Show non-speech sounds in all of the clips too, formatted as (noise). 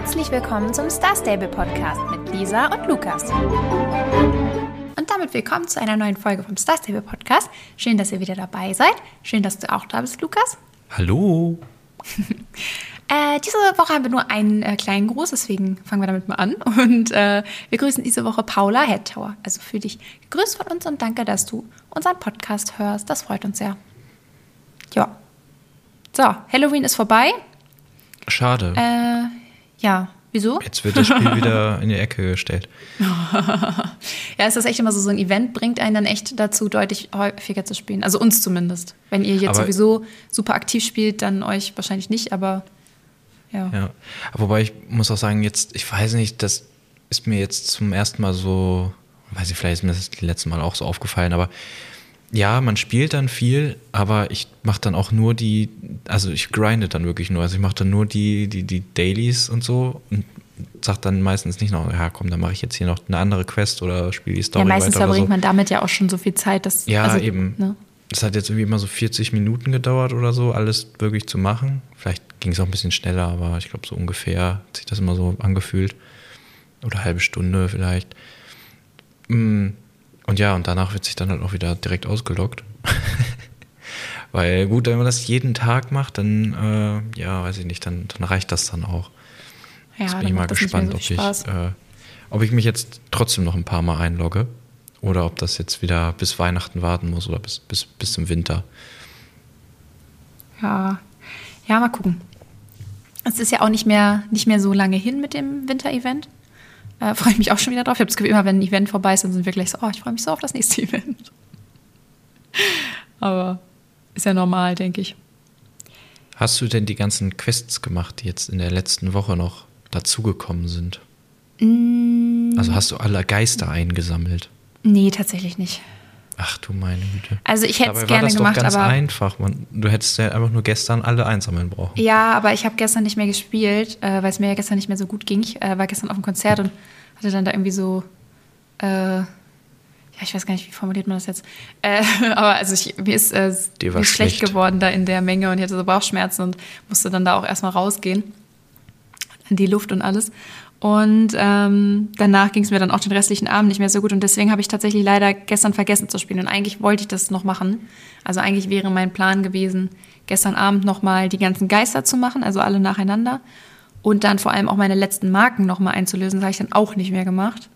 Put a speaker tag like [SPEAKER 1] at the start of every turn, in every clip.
[SPEAKER 1] Herzlich willkommen zum Star Stable Podcast mit Lisa und Lukas. Und damit willkommen zu einer neuen Folge vom Star Stable Podcast. Schön, dass ihr wieder dabei seid. Schön, dass du auch da bist, Lukas.
[SPEAKER 2] Hallo. (laughs)
[SPEAKER 1] Äh, diese Woche haben wir nur einen äh, kleinen Gruß, deswegen fangen wir damit mal an. Und äh, wir grüßen diese Woche Paula Headtower. Also für dich grüß von uns und danke, dass du unseren Podcast hörst. Das freut uns sehr. Ja. So, Halloween ist vorbei.
[SPEAKER 2] Schade.
[SPEAKER 1] Äh, ja, wieso?
[SPEAKER 2] Jetzt wird das Spiel wieder (laughs) in die Ecke gestellt.
[SPEAKER 1] Ja, ist das echt immer so, so ein Event bringt einen dann echt dazu, deutlich häufiger zu spielen. Also uns zumindest. Wenn ihr jetzt
[SPEAKER 2] Aber-
[SPEAKER 1] sowieso super aktiv spielt, dann euch wahrscheinlich nicht, aber ja.
[SPEAKER 2] Ja. Wobei ich muss auch sagen, jetzt, ich weiß nicht, das ist mir jetzt zum ersten Mal so, weiß ich, vielleicht ist mir das die letzten Mal auch so aufgefallen, aber ja, man spielt dann viel, aber ich mache dann auch nur die, also ich grinde dann wirklich nur. Also ich mache dann nur die, die, die Dailies und so und sag dann meistens nicht noch, ja komm, dann mache ich jetzt hier noch eine andere Quest oder spiele die Story
[SPEAKER 1] Ja, meistens
[SPEAKER 2] weiter
[SPEAKER 1] verbringt
[SPEAKER 2] so.
[SPEAKER 1] man damit ja auch schon so viel Zeit, dass.
[SPEAKER 2] Ja,
[SPEAKER 1] also,
[SPEAKER 2] eben.
[SPEAKER 1] Ne?
[SPEAKER 2] Es hat jetzt irgendwie immer so 40 Minuten gedauert oder so, alles wirklich zu machen. Vielleicht ging es auch ein bisschen schneller, aber ich glaube, so ungefähr hat sich das immer so angefühlt. Oder halbe Stunde vielleicht. Mm, Und ja, und danach wird sich dann halt auch wieder direkt ausgeloggt. (laughs) Weil gut, wenn man das jeden Tag macht, dann, äh, ja, weiß ich nicht, dann, dann reicht das dann auch.
[SPEAKER 1] Ja,
[SPEAKER 2] Jetzt bin ich mal gespannt,
[SPEAKER 1] so
[SPEAKER 2] ob ich, äh, ob ich mich jetzt trotzdem noch ein paar Mal einlogge oder ob das jetzt wieder bis Weihnachten warten muss oder bis, bis, bis zum Winter.
[SPEAKER 1] Ja. ja, mal gucken. Es ist ja auch nicht mehr, nicht mehr so lange hin mit dem Winter-Event. Äh, freue ich mich auch schon wieder drauf. Ich habe das Gefühl, immer wenn ein Event vorbei ist, dann sind wir gleich so, oh, ich freue mich so auf das nächste (laughs) Event. Aber ist ja normal, denke ich.
[SPEAKER 2] Hast du denn die ganzen Quests gemacht, die jetzt in der letzten Woche noch dazugekommen sind?
[SPEAKER 1] Mm.
[SPEAKER 2] Also hast du alle Geister eingesammelt?
[SPEAKER 1] Nee, tatsächlich nicht.
[SPEAKER 2] Ach du meine Güte.
[SPEAKER 1] Also ich hätte es gerne
[SPEAKER 2] war das
[SPEAKER 1] gemacht,
[SPEAKER 2] doch ganz
[SPEAKER 1] aber.
[SPEAKER 2] einfach. Man, du hättest ja einfach nur gestern alle einsammeln brauchen.
[SPEAKER 1] Ja, aber ich habe gestern nicht mehr gespielt, äh, weil es mir ja gestern nicht mehr so gut ging. Ich äh, war gestern auf dem Konzert und hatte dann da irgendwie so, äh, ja, ich weiß gar nicht, wie formuliert man das jetzt. (laughs) Äh, aber also ich, mir ist, äh, mir schlecht
[SPEAKER 2] schlecht.
[SPEAKER 1] geworden da in der Menge und ich hatte so Bauchschmerzen und musste dann da auch erstmal rausgehen. In die Luft und alles. Und ähm, danach ging es mir dann auch den restlichen Abend nicht mehr so gut und deswegen habe ich tatsächlich leider gestern vergessen zu spielen und eigentlich wollte ich das noch machen. Also eigentlich wäre mein Plan gewesen, gestern Abend nochmal die ganzen Geister zu machen, also alle nacheinander und dann vor allem auch meine letzten Marken nochmal einzulösen. Das habe ich dann auch nicht mehr gemacht.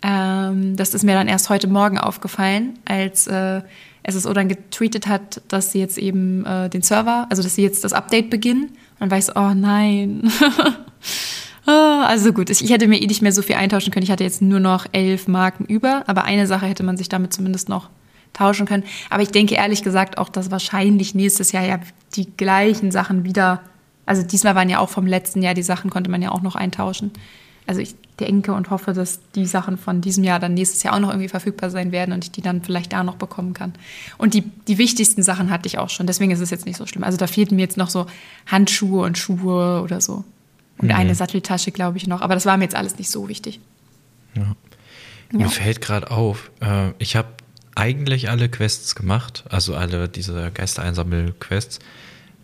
[SPEAKER 1] Ähm, das ist mir dann erst heute Morgen aufgefallen, als äh, SSO dann getweetet hat, dass sie jetzt eben äh, den Server, also dass sie jetzt das Update beginnen. Und dann war ich so, oh nein. (laughs) Also gut, ich ich hätte mir eh nicht mehr so viel eintauschen können. Ich hatte jetzt nur noch elf Marken über, aber eine Sache hätte man sich damit zumindest noch tauschen können. Aber ich denke ehrlich gesagt auch, dass wahrscheinlich nächstes Jahr ja die gleichen Sachen wieder, also diesmal waren ja auch vom letzten Jahr die Sachen, konnte man ja auch noch eintauschen. Also ich denke und hoffe, dass die Sachen von diesem Jahr dann nächstes Jahr auch noch irgendwie verfügbar sein werden und ich die dann vielleicht da noch bekommen kann. Und die, die wichtigsten Sachen hatte ich auch schon, deswegen ist es jetzt nicht so schlimm. Also da fehlten mir jetzt noch so Handschuhe und Schuhe oder so. Und eine Satteltasche, glaube ich, noch. Aber das war mir jetzt alles nicht so wichtig. Ja.
[SPEAKER 2] Mir fällt gerade auf, äh, ich habe eigentlich alle Quests gemacht, also alle diese Geistereinsammel-Quests.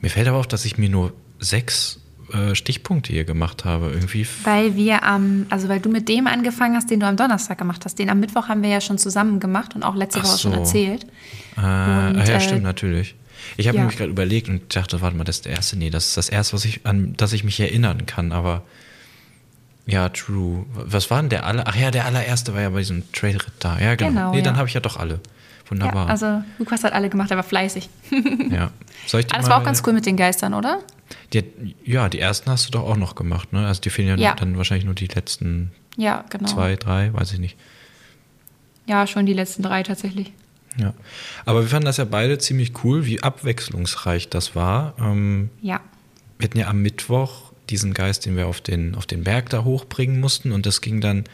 [SPEAKER 2] Mir fällt aber auf, dass ich mir nur sechs äh, Stichpunkte hier gemacht habe. Irgendwie.
[SPEAKER 1] Weil wir am, also weil du mit dem angefangen hast, den du am Donnerstag gemacht hast. Den am Mittwoch haben wir ja schon zusammen gemacht und auch letzte
[SPEAKER 2] Ach
[SPEAKER 1] Woche schon
[SPEAKER 2] so.
[SPEAKER 1] erzählt.
[SPEAKER 2] Äh, ah, ja,
[SPEAKER 1] äh,
[SPEAKER 2] stimmt, natürlich. Ich habe
[SPEAKER 1] ja.
[SPEAKER 2] nämlich gerade überlegt und dachte, warte mal, das ist der erste. Nee, das ist das erste, was ich, an das ich mich erinnern kann, aber ja, true. Was war denn der aller? Ach ja, der allererste war ja bei diesem Trailritt da. Ja, genau.
[SPEAKER 1] Genau,
[SPEAKER 2] nee, dann
[SPEAKER 1] ja.
[SPEAKER 2] habe ich ja doch alle.
[SPEAKER 1] Ja,
[SPEAKER 2] Wunderbar.
[SPEAKER 1] also Lukas hat alle gemacht, er war fleißig. (laughs)
[SPEAKER 2] Ja. Soll ich die
[SPEAKER 1] Aber das war auch ganz cool mit den Geistern, oder?
[SPEAKER 2] Die, ja, die ersten hast du doch auch noch gemacht, ne? Also die fehlen ja,
[SPEAKER 1] Ja.
[SPEAKER 2] dann wahrscheinlich nur die letzten
[SPEAKER 1] Ja, genau.
[SPEAKER 2] zwei, drei, weiß ich nicht.
[SPEAKER 1] Ja, schon die letzten drei tatsächlich.
[SPEAKER 2] Ja. Aber wir fanden das ja beide ziemlich cool, wie abwechslungsreich das war. Ähm,
[SPEAKER 1] Ja.
[SPEAKER 2] wir hatten ja am Mittwoch diesen Geist, den wir auf den, auf den Berg da hochbringen mussten und das ging dann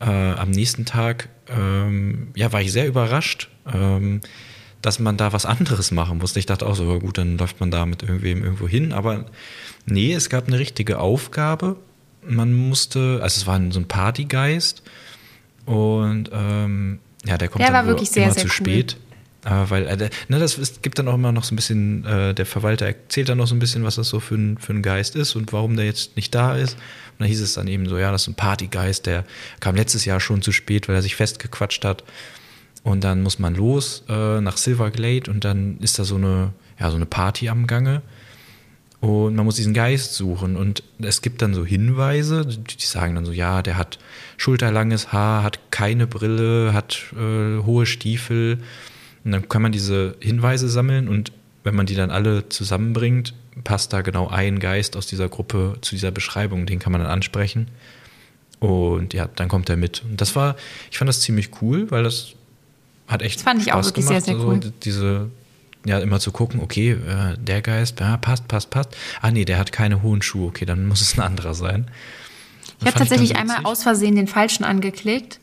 [SPEAKER 2] äh, am nächsten Tag, ähm, ja, war ich sehr überrascht, ähm, dass man da was anderes machen musste. Ich dachte auch so, gut, dann läuft man da mit irgendwem irgendwo hin, aber nee, es gab eine richtige Aufgabe. Man musste, also es war so ein Partygeist und ähm, ja, der kommt
[SPEAKER 1] Der
[SPEAKER 2] dann
[SPEAKER 1] war wirklich sehr,
[SPEAKER 2] immer
[SPEAKER 1] sehr
[SPEAKER 2] zu
[SPEAKER 1] cool.
[SPEAKER 2] spät. Aber weil, äh, ne, das ist, gibt dann auch immer noch so ein bisschen, äh, der Verwalter erzählt dann noch so ein bisschen, was das so für ein, für ein Geist ist und warum der jetzt nicht da ist. Und dann hieß es dann eben so, ja, das ist ein Partygeist, der kam letztes Jahr schon zu spät, weil er sich festgequatscht hat. Und dann muss man los äh, nach Silverglade und dann ist da so eine, ja, so eine Party am Gange. Und man muss diesen Geist suchen. Und es gibt dann so Hinweise, die sagen dann so, ja, der hat schulterlanges Haar, hat keine Brille, hat äh, hohe Stiefel. Und dann kann man diese Hinweise sammeln und wenn man die dann alle zusammenbringt, passt da genau ein Geist aus dieser Gruppe zu dieser Beschreibung. Den kann man dann ansprechen. Und ja, dann kommt er mit. Und das war, ich fand das ziemlich cool, weil das hat echt
[SPEAKER 1] Das fand ich auch wirklich
[SPEAKER 2] gemacht.
[SPEAKER 1] sehr, sehr
[SPEAKER 2] also,
[SPEAKER 1] cool.
[SPEAKER 2] Diese, ja, immer zu gucken, okay, äh, der Geist, ja, passt, passt, passt. Ah, nee, der hat keine hohen Schuhe, okay, dann muss es ein anderer sein.
[SPEAKER 1] Ich habe tatsächlich einmal aus Versehen den falschen angeklickt.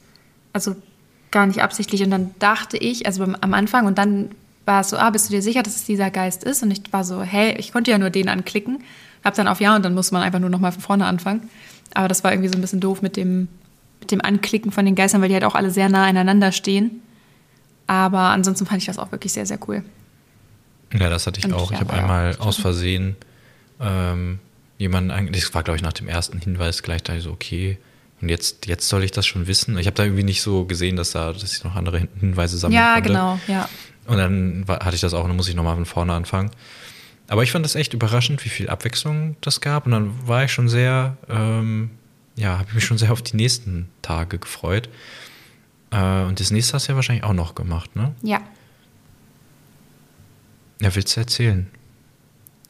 [SPEAKER 1] Also gar nicht absichtlich. Und dann dachte ich, also am Anfang, und dann war es so, ah, bist du dir sicher, dass es dieser Geist ist? Und ich war so, hey, ich konnte ja nur den anklicken. Hab dann auf Ja und dann muss man einfach nur nochmal von vorne anfangen. Aber das war irgendwie so ein bisschen doof mit dem, mit dem Anklicken von den Geistern, weil die halt auch alle sehr nah aneinander stehen. Aber ansonsten fand ich das auch wirklich sehr, sehr cool.
[SPEAKER 2] Ja, das hatte ich
[SPEAKER 1] Und
[SPEAKER 2] auch.
[SPEAKER 1] ja,
[SPEAKER 2] ich habe
[SPEAKER 1] ja
[SPEAKER 2] einmal aus Versehen ähm, jemanden, ange- das war glaube ich nach dem ersten Hinweis gleich da so, okay, und jetzt, jetzt soll ich das schon wissen. Ich habe da irgendwie nicht so gesehen, dass da, dass ich noch andere Hin- Hinweise sammeln
[SPEAKER 1] Ja,
[SPEAKER 2] konnte.
[SPEAKER 1] genau, ja.
[SPEAKER 2] Und dann war, hatte ich das auch, und dann muss ich nochmal von vorne anfangen. Aber ich fand das echt überraschend, wie viel Abwechslung das gab. Und dann war ich schon sehr, ähm, ja, habe ich mich schon sehr auf die nächsten Tage gefreut. Äh, und das nächste hast du ja wahrscheinlich auch noch gemacht, ne?
[SPEAKER 1] Ja.
[SPEAKER 2] Ja, willst du erzählen?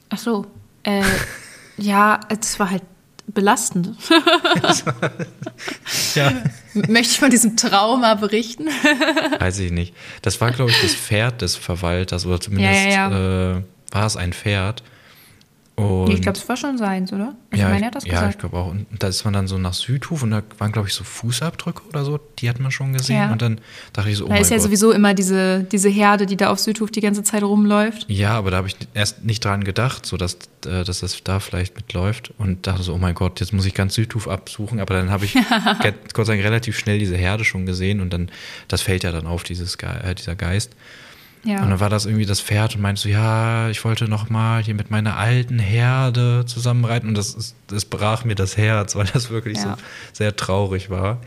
[SPEAKER 1] Ach so. Äh, (laughs) ja, es war halt belastend. (laughs)
[SPEAKER 2] Ja.
[SPEAKER 1] Möchte ich von diesem Trauma berichten? (laughs)
[SPEAKER 2] Weiß ich nicht. Das war, glaube ich, das Pferd des Verwalters oder zumindest
[SPEAKER 1] Ja, ja,
[SPEAKER 2] Äh, war es ein Pferd. Und
[SPEAKER 1] ich glaube, es war schon seins, oder? Ich
[SPEAKER 2] ja,
[SPEAKER 1] meine,
[SPEAKER 2] ich,
[SPEAKER 1] er hat das
[SPEAKER 2] ja, ich
[SPEAKER 1] gesagt.
[SPEAKER 2] glaube auch. Und da ist man dann so nach Südhof und da waren, glaube ich, so Fußabdrücke oder so. Die hat man schon gesehen.
[SPEAKER 1] Ja.
[SPEAKER 2] Und dann dachte ich so, oh
[SPEAKER 1] da ist ja
[SPEAKER 2] Gott.
[SPEAKER 1] sowieso immer diese, diese Herde, die da auf Südhof die ganze Zeit rumläuft.
[SPEAKER 2] Ja, aber da habe ich erst nicht dran gedacht, so dass, äh, dass das da vielleicht mitläuft und dachte so, oh mein Gott, jetzt muss ich ganz Südhof absuchen. Aber dann habe ich (laughs) Gott sei Dank relativ schnell diese Herde schon gesehen und dann, das fällt ja dann auf, dieses, Ge äh, dieser Geist.
[SPEAKER 1] Ja.
[SPEAKER 2] Und dann war das irgendwie das Pferd und meinte so, ja, ich wollte noch mal hier mit meiner alten Herde zusammenreiten. Und das, ist, das brach mir das Herz, weil das wirklich
[SPEAKER 1] Ja.
[SPEAKER 2] so sehr traurig war.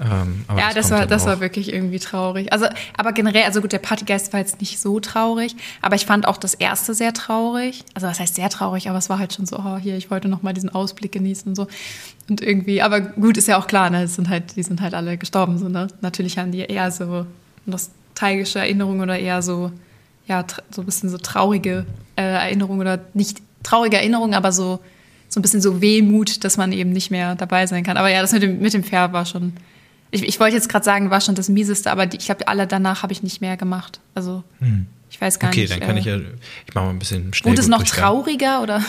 [SPEAKER 2] Ähm,
[SPEAKER 1] ja, das,
[SPEAKER 2] kommt
[SPEAKER 1] war, das war wirklich irgendwie traurig. Also, aber generell, also gut, der Partygeist war jetzt nicht so traurig, aber ich fand auch das erste sehr traurig. Also, was heißt sehr traurig, aber es war halt schon so, oh, hier, ich wollte noch mal diesen Ausblick genießen und so. Und irgendwie, aber gut, ist ja auch klar, ne, es sind halt, die sind halt alle gestorben, so, ne? Natürlich haben die eher so nostalgische Erinnerungen oder eher so, ja, so ein bisschen so traurige äh, Erinnerungen oder nicht traurige Erinnerungen, aber so, so ein bisschen so Wehmut, dass man eben nicht mehr dabei sein kann. Aber ja, das mit dem, mit dem Pferd war schon. Ich, ich wollte jetzt gerade sagen, war schon das Mieseste, aber die, ich glaube, alle danach habe ich nicht mehr gemacht. Also, ich weiß gar
[SPEAKER 2] Okay,
[SPEAKER 1] nicht.
[SPEAKER 2] dann kann
[SPEAKER 1] äh,
[SPEAKER 2] ich ja, ich mache mal ein bisschen schnell.
[SPEAKER 1] Wurde es noch trauriger oder?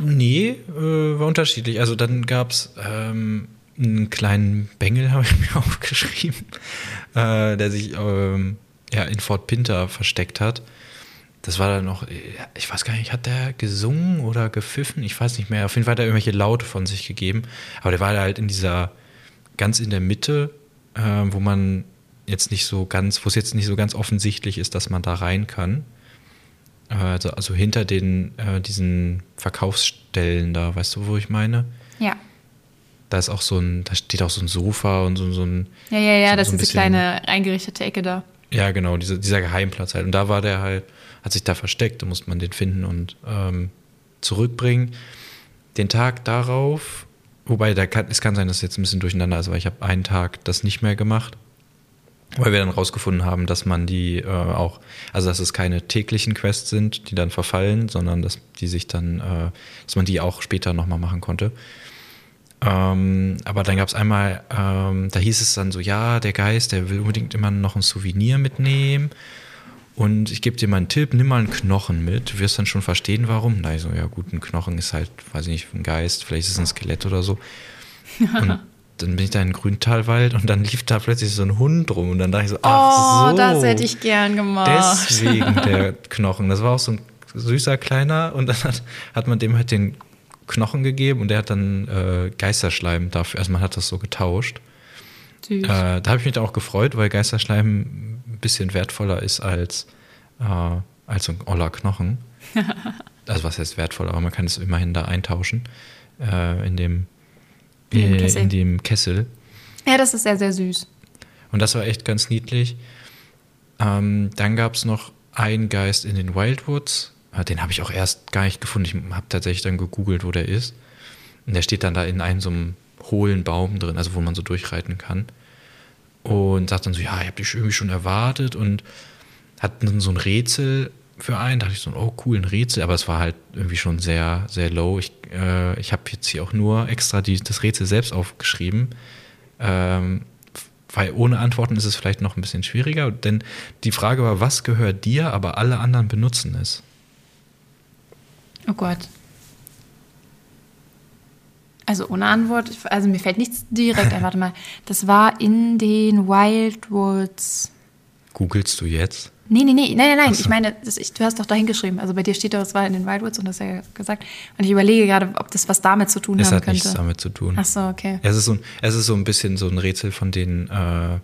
[SPEAKER 2] Nee, äh, war unterschiedlich. Also dann gab es ähm, einen kleinen Bengel, (laughs) habe ich mir aufgeschrieben, äh, der sich ähm, ja, in Fort Pinter versteckt hat. Das war dann noch, äh, ich weiß gar nicht, hat der gesungen oder gepfiffen? Ich weiß nicht mehr. Auf jeden Fall hat er irgendwelche Laute von sich gegeben. Aber der war halt in dieser, ganz in der Mitte, äh, wo man jetzt nicht so ganz, wo es jetzt nicht so ganz offensichtlich ist, dass man da rein kann. Äh, Also, also hinter den, äh, diesen Verkaufsstellen da, weißt du, wo ich meine?
[SPEAKER 1] ja.
[SPEAKER 2] Da ist auch so ein, da steht auch so ein Sofa und so, so ein,
[SPEAKER 1] Ja, ja, ja,
[SPEAKER 2] So-
[SPEAKER 1] das
[SPEAKER 2] so
[SPEAKER 1] ist diese kleine eingerichtete Ecke da.
[SPEAKER 2] ja genau, dieser, dieser Geheimplatz halt. Und da war der halt, hat sich da versteckt, da musste man den finden und ähm, zurückbringen. Den Tag darauf, wobei da kann, es kann sein, dass es jetzt ein bisschen durcheinander ist, weil ich habe einen Tag das nicht mehr gemacht. Weil wir dann rausgefunden haben, dass man die äh, auch, also dass es keine täglichen Quests sind, die dann verfallen, sondern dass die sich dann, äh, dass man die auch später nochmal machen konnte. Ähm, aber dann gab es einmal, ähm, da hieß es dann so, ja, der Geist, der will unbedingt immer noch ein Souvenir mitnehmen. Und ich gebe dir mal einen Tipp, nimm mal einen Knochen mit. Du wirst dann schon verstehen, warum. Na, ich so, ja gut, ein Knochen ist halt, weiß ich nicht, ein Geist, vielleicht ist es ein Skelett oder so. Und (laughs) dann bin ich da in den Grüntalwald und dann lief da plötzlich so ein Hund rum und dann dachte ich so, ach
[SPEAKER 1] oh,
[SPEAKER 2] so.
[SPEAKER 1] das hätte ich gern gemacht.
[SPEAKER 2] Deswegen der (laughs) Knochen. Das war auch so ein süßer kleiner und dann hat, hat man dem halt den Knochen gegeben und der hat dann äh, Geisterschleim dafür. Also man hat das so getauscht. Äh, da habe ich mich auch gefreut, weil Geisterschleim bisschen wertvoller ist als, äh, als so ein oller Knochen. (laughs) also was heißt wertvoll, aber man kann es immerhin da eintauschen äh, in, dem,
[SPEAKER 1] In dem
[SPEAKER 2] äh,
[SPEAKER 1] Kessel.
[SPEAKER 2] in dem Kessel.
[SPEAKER 1] Ja, das ist sehr, sehr süß.
[SPEAKER 2] Und das war echt ganz niedlich. Ähm, dann gab es noch einen Geist in den Wildwoods. Ah, Den habe ich auch erst gar nicht gefunden. Ich habe tatsächlich dann gegoogelt, wo der ist. Und der steht dann da in einem so einem hohlen Baum drin, also wo man so durchreiten kann. Und sagt dann so, ja, ich habe dich irgendwie schon erwartet und hat dann so ein Rätsel für einen. Da dachte ich so, oh cool, ein Rätsel, aber es war halt irgendwie schon sehr, sehr low. Ich, äh, ich habe jetzt hier auch nur extra die, das Rätsel selbst aufgeschrieben. Ähm, weil ohne Antworten ist es vielleicht noch ein bisschen schwieriger, denn die Frage war, was gehört dir, aber alle anderen benutzen es.
[SPEAKER 1] Oh Gott. Also ohne Antwort, also mir fällt nichts direkt ein. (laughs) Warte mal, das war in den Wildwoods.
[SPEAKER 2] Googlest du jetzt?
[SPEAKER 1] Nee, nee, nee, nein, nein, nein.
[SPEAKER 2] So.
[SPEAKER 1] Ich meine, das, ich, du hast doch da hingeschrieben. Also bei dir steht doch, es war in den Wildwoods und das hast ja gesagt. Und ich überlege gerade, ob das was damit zu tun
[SPEAKER 2] Es
[SPEAKER 1] haben
[SPEAKER 2] hat
[SPEAKER 1] könnte.
[SPEAKER 2] nichts damit zu tun.
[SPEAKER 1] Ach so, okay.
[SPEAKER 2] Es ist so, ein, es ist so ein bisschen so ein Rätsel von den, äh,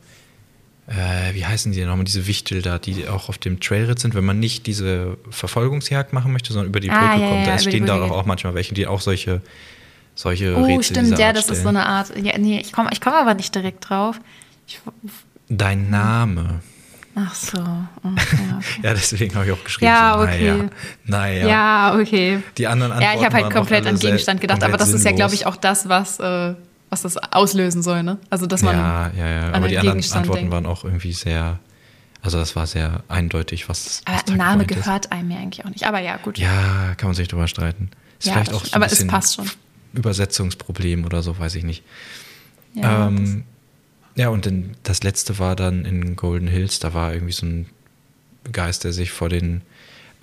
[SPEAKER 2] äh, wie heißen die denn nochmal, diese Wichtel da, die auch auf dem Trailritt sind, wenn man nicht diese Verfolgungsjagd machen möchte, sondern über die
[SPEAKER 1] Ah,
[SPEAKER 2] Brücke
[SPEAKER 1] ja,
[SPEAKER 2] kommt.
[SPEAKER 1] ja,
[SPEAKER 2] da
[SPEAKER 1] über die
[SPEAKER 2] stehen da auch manchmal welche, die auch solche, solche
[SPEAKER 1] Oh,
[SPEAKER 2] Rätsel
[SPEAKER 1] stimmt, ja, das ist
[SPEAKER 2] stellen.
[SPEAKER 1] so eine Art. Ja, nee, ich komme ich komm aber nicht direkt drauf. Ich,
[SPEAKER 2] Dein Name.
[SPEAKER 1] ach so. Oh, (laughs) ja, okay.
[SPEAKER 2] Ja, deswegen habe ich auch geschrieben.
[SPEAKER 1] Ja, okay.
[SPEAKER 2] Naja, naja.
[SPEAKER 1] ja, okay.
[SPEAKER 2] Die anderen
[SPEAKER 1] Ja, ich
[SPEAKER 2] Antworten
[SPEAKER 1] habe halt komplett an Gegenstand gedacht, aber das ist ja, glaube ich,
[SPEAKER 2] sinnlos.
[SPEAKER 1] auch das, was, äh, was das auslösen soll, ne? Also, dass man.
[SPEAKER 2] Ja, ja, ja.
[SPEAKER 1] an
[SPEAKER 2] Aber die anderen
[SPEAKER 1] Gegenstand
[SPEAKER 2] Antworten
[SPEAKER 1] denkt.
[SPEAKER 2] waren auch irgendwie sehr. Also, das war sehr eindeutig, was das. was
[SPEAKER 1] Aber ein Name
[SPEAKER 2] ist.
[SPEAKER 1] gehört einem ja eigentlich auch nicht. Aber ja, gut.
[SPEAKER 2] Ja, kann man sich drüber streiten. Ist
[SPEAKER 1] Ja,
[SPEAKER 2] vielleicht auch so ein
[SPEAKER 1] Aber es passt schon.
[SPEAKER 2] Übersetzungsproblem oder so, weiß ich nicht.
[SPEAKER 1] Ja,
[SPEAKER 2] ähm, ja, und dann, das letzte war dann in Golden Hills, da war irgendwie so ein Geist, der sich vor den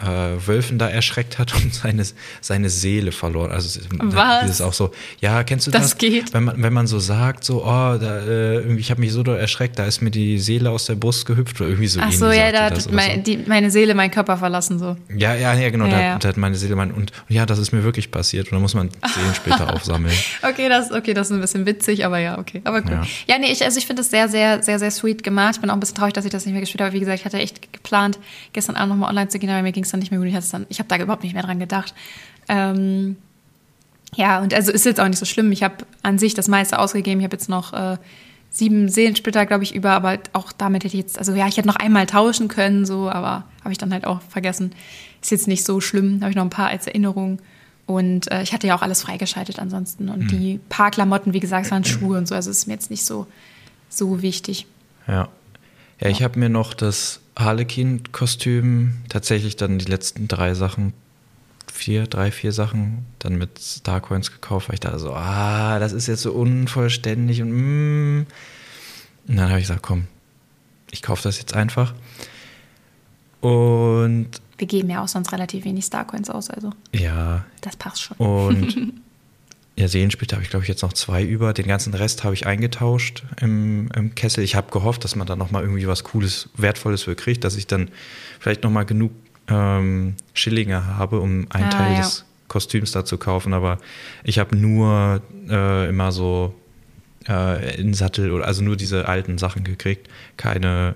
[SPEAKER 2] äh, Wölfen da erschreckt hat und seine, seine Seele verloren. Also es-
[SPEAKER 1] Was?
[SPEAKER 2] dieses auch so, ja, kennst du das?
[SPEAKER 1] Das geht?
[SPEAKER 2] Wenn man, wenn man so sagt, so, oh, da, äh, ich habe mich so erschreckt, da ist mir die Seele aus der Brust gehüpft oder irgendwie so
[SPEAKER 1] Ach so, ja, da hat
[SPEAKER 2] das
[SPEAKER 1] mein,
[SPEAKER 2] so.
[SPEAKER 1] die, meine Seele meinen Körper verlassen, so.
[SPEAKER 2] Ja, ja, ja, genau.
[SPEAKER 1] Ja,
[SPEAKER 2] da,
[SPEAKER 1] ja.
[SPEAKER 2] da hat meine Seele mein und ja, das ist mir wirklich passiert. Und dann muss man Seelen später (laughs) aufsammeln.
[SPEAKER 1] Okay, das, okay, das ist ein bisschen witzig, aber ja, okay. Aber cool.
[SPEAKER 2] Ja.
[SPEAKER 1] Ja, nee, ich, also ich finde das sehr, sehr, sehr, sehr sweet gemacht. Ich bin auch ein bisschen traurig, dass ich das nicht mehr gespielt habe. Wie gesagt, ich hatte echt geplant, gestern Abend nochmal online zu gehen, aber mir ging es dann nicht mehr gut. Ich, dann- ich habe da überhaupt nicht mehr dran gedacht. Ähm, ja, und also ist jetzt auch nicht so schlimm. Ich habe an sich das meiste ausgegeben. Ich habe jetzt noch äh, sieben Seelensplitter, glaube ich, über, aber auch damit hätte ich jetzt, also ja, ich hätte noch einmal tauschen können, so, aber habe ich dann halt auch vergessen. Ist jetzt nicht so schlimm. Habe ich noch ein paar als Erinnerung. Und äh, ich hatte ja auch alles freigeschaltet ansonsten. Und die paar Klamotten, wie gesagt, es waren Schuhe und so, also ist mir jetzt nicht so, so wichtig.
[SPEAKER 2] Ja. Ja, ich habe mir noch das Harlequin-Kostüm, tatsächlich dann die letzten drei Sachen, vier, drei, vier Sachen, dann mit Starcoins gekauft, weil ich dachte so, ah, das ist jetzt so unvollständig und mm. Und dann habe ich gesagt, komm, ich kaufe das jetzt einfach. Und
[SPEAKER 1] Wir geben ja auch sonst relativ wenig Starcoins aus, also
[SPEAKER 2] ja,
[SPEAKER 1] das passt schon.
[SPEAKER 2] Und (laughs) ja, Seelenspiele habe ich, glaube ich, jetzt noch zwei über. Den ganzen Rest habe ich eingetauscht im, im Kessel. Ich habe gehofft, dass man da nochmal irgendwie was Cooles, Wertvolles für kriegt, dass ich dann vielleicht nochmal genug ähm, Schillinge habe, um einen
[SPEAKER 1] Ah,
[SPEAKER 2] Teil
[SPEAKER 1] ja.
[SPEAKER 2] des Kostüms da zu kaufen. Aber ich habe nur äh, immer so äh, in Sattel oder also nur diese alten Sachen gekriegt. Keine,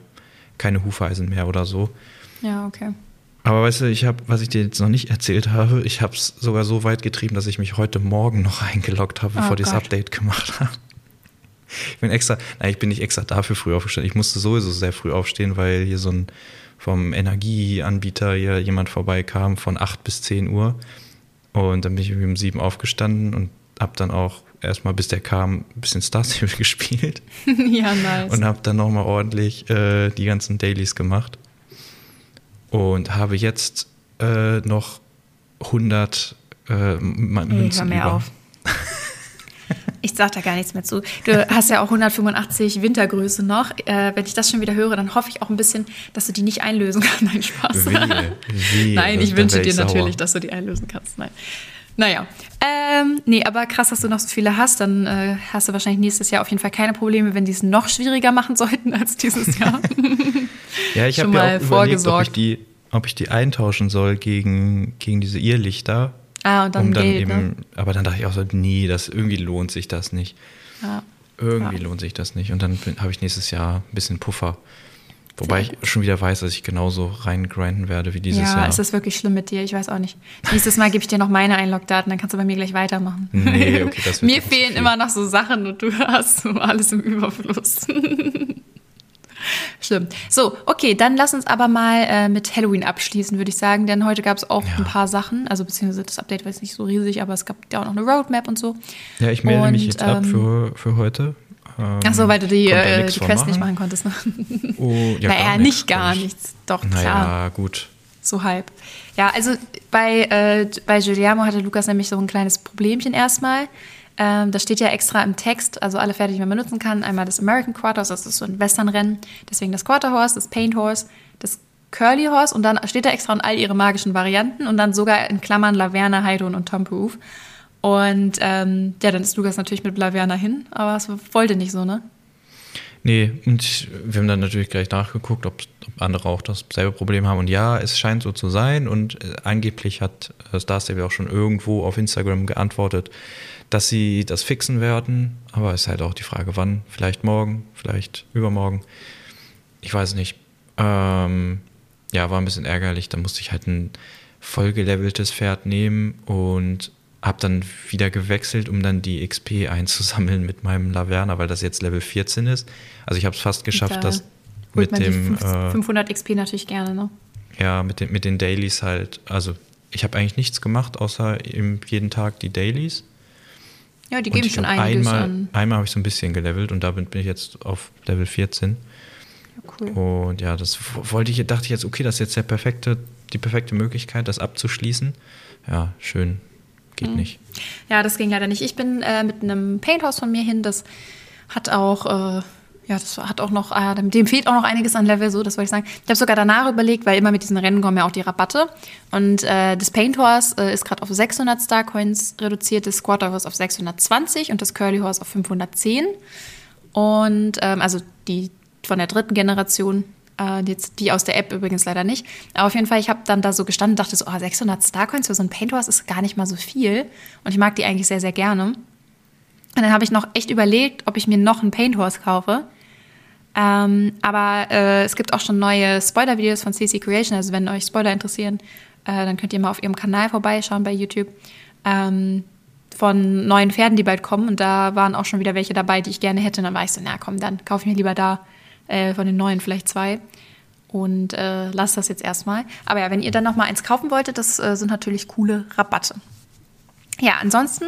[SPEAKER 2] keine Hufeisen mehr oder so.
[SPEAKER 1] Ja, okay.
[SPEAKER 2] Aber weißt du, ich habe, was ich dir jetzt noch nicht erzählt habe, ich habe es sogar so weit getrieben, dass ich mich heute Morgen noch (laughs) eingeloggt habe, bevor
[SPEAKER 1] Oh
[SPEAKER 2] ich das. Update gemacht habe. Ich bin extra, nein, ich bin nicht extra dafür früh aufgestanden. Ich musste sowieso sehr früh aufstehen, weil hier so ein vom Energieanbieter hier jemand vorbeikam von 8 bis 10 Uhr. Und dann bin ich um 7 aufgestanden und habe dann auch erstmal, bis der kam, ein bisschen Star Stable (laughs) gespielt (laughs)
[SPEAKER 1] ja, nice.
[SPEAKER 2] und habe dann nochmal ordentlich äh, die ganzen Dailies gemacht und habe jetzt äh, noch 100 äh, M-
[SPEAKER 1] Ey, hör
[SPEAKER 2] Münzen
[SPEAKER 1] mir
[SPEAKER 2] über.
[SPEAKER 1] auf. (laughs) Ich sag da gar nichts mehr zu. Du hast ja auch 185 Wintergröße noch. Äh, wenn ich das schon wieder höre, dann hoffe ich auch ein bisschen, dass du die nicht einlösen kannst. (laughs) Nein, Spaß.
[SPEAKER 2] Wehe, wehe,
[SPEAKER 1] Nein, ich wünsche dir
[SPEAKER 2] sauer.
[SPEAKER 1] natürlich, dass du die einlösen kannst. Nein. Naja. Ähm, nee, aber krass, dass du noch so viele hast. Dann äh, hast du wahrscheinlich nächstes Jahr auf jeden Fall keine Probleme, wenn die es noch schwieriger machen sollten als dieses Jahr. (laughs)
[SPEAKER 2] Ja, ich habe ja auch überlegt, ob ich, die, ob ich die eintauschen soll gegen, gegen diese Irrlichter.
[SPEAKER 1] ah, und dann,
[SPEAKER 2] um dann
[SPEAKER 1] Geld,
[SPEAKER 2] eben,
[SPEAKER 1] ne?
[SPEAKER 2] aber dann dachte ich auch so, nee, das irgendwie lohnt sich das nicht.
[SPEAKER 1] Ja.
[SPEAKER 2] Irgendwie
[SPEAKER 1] Ja.
[SPEAKER 2] lohnt sich das nicht. Und dann habe ich nächstes Jahr ein bisschen Puffer. Wobei ich schon wieder weiß, dass ich genauso reingrinden werde wie dieses
[SPEAKER 1] ja,
[SPEAKER 2] Jahr.
[SPEAKER 1] Ja, ist wirklich schlimm mit dir. Ich weiß auch nicht. Nächstes Mal gebe ich dir noch meine Einlogdaten, dann kannst du bei mir gleich weitermachen.
[SPEAKER 2] Nee, okay, das (laughs) wird
[SPEAKER 1] Mir fehlen immer noch so Sachen und du (laughs) hast so alles im Überfluss. (laughs) Schlimm. So, okay, dann lass uns aber mal äh, mit Halloween abschließen, würde ich sagen, denn heute gab es auch ja. ein paar Sachen, also beziehungsweise das Update war jetzt nicht so riesig, aber es gab ja auch noch eine Roadmap und so.
[SPEAKER 2] Ja, ich melde und, mich jetzt ähm, ab für, für heute.
[SPEAKER 1] Ähm, Ach so, weil du die, äh, die Quest nicht machen konntest. Ne?
[SPEAKER 2] Oh, ja, (laughs)
[SPEAKER 1] naja,
[SPEAKER 2] gar
[SPEAKER 1] nicht gar nichts. Doch,
[SPEAKER 2] naja,
[SPEAKER 1] klar.
[SPEAKER 2] Ja, gut.
[SPEAKER 1] So halb. Ja, also bei, äh, bei Giuliano hatte Lukas nämlich so ein kleines Problemchen erstmal. Ähm, das steht ja extra im Text, also alle Pferde, die man benutzen kann. Einmal das American Quarterhorse, das ist so ein Westernrennen. Deswegen das Quarter Horse, das Paint Horse, das Curly Horse und dann steht da extra in all ihre magischen Varianten und dann sogar in Klammern Laverna, Heidon und Tom Proof. Und ähm, ja, dann ist Lukas natürlich mit Laverna hin, aber es wollte nicht so, ne?
[SPEAKER 2] Nee, und wir haben dann natürlich gleich nachgeguckt, ob, ob andere auch dasselbe Problem haben. Und ja, es scheint so zu sein. Und äh, angeblich hat äh, Star Stable auch schon irgendwo auf Instagram geantwortet, dass sie das fixen werden. Aber es ist halt auch die Frage, wann. Vielleicht morgen, vielleicht übermorgen. Ich weiß nicht. Ähm, ja, war ein bisschen ärgerlich. Da musste ich halt ein vollgeleveltes Pferd nehmen und habe dann wieder gewechselt, um dann die XP einzusammeln mit meinem Laverna, weil das jetzt Level 14 ist. Also ich habe es fast geschafft, da dass mit dem
[SPEAKER 1] 500 äh, XP natürlich gerne, ne?
[SPEAKER 2] Ja, mit den, mit den Dailies halt. Also ich habe eigentlich nichts gemacht, außer eben jeden Tag die Dailies.
[SPEAKER 1] Ja, die geben schon einiges
[SPEAKER 2] einmal,
[SPEAKER 1] an.
[SPEAKER 2] Einmal habe ich so ein bisschen gelevelt und da bin, bin ich jetzt auf Level 14. Ja, cool. Und ja, das wollte ich, dachte ich jetzt, okay, das ist jetzt der perfekte, die perfekte Möglichkeit, das abzuschließen. Ja, schön geht mhm. nicht.
[SPEAKER 1] Ja, das ging leider nicht. Ich bin äh, mit einem Painthouse von mir hin, das hat auch, äh, ja, das hat auch noch, äh, dem fehlt auch noch einiges an Level, so, das wollte ich sagen. Ich habe sogar danach überlegt, weil immer mit diesen Rennen kommen ja auch die Rabatte. Und äh, das Painthorse äh, ist gerade auf 600 Starcoins reduziert, das Squatter Horse auf 620 und das Curly Horse auf 510. Und ähm, also die von der dritten Generation äh, jetzt die aus der App übrigens leider nicht. Aber auf jeden Fall, ich habe dann da so gestanden und dachte so, oh, 600 Starcoins für so ein Paint Horse ist gar nicht mal so viel. Und ich mag die eigentlich sehr, sehr gerne. Und dann habe ich noch echt überlegt, ob ich mir noch ein Paint Horse kaufe. Ähm, aber äh, es gibt auch schon neue Spoiler-Videos von CC Creation. Also wenn euch Spoiler interessieren, äh, dann könnt ihr mal auf ihrem Kanal vorbeischauen bei YouTube. Ähm, von neuen Pferden, die bald kommen. Und da waren auch schon wieder welche dabei, die ich gerne hätte. Und dann war ich so, na komm, dann kaufe ich mir lieber da äh, von den neuen vielleicht zwei. Und äh, lasst das jetzt erstmal. Aber ja, wenn ihr dann noch mal eins kaufen wolltet, das äh, sind natürlich coole Rabatte. Ja, ansonsten,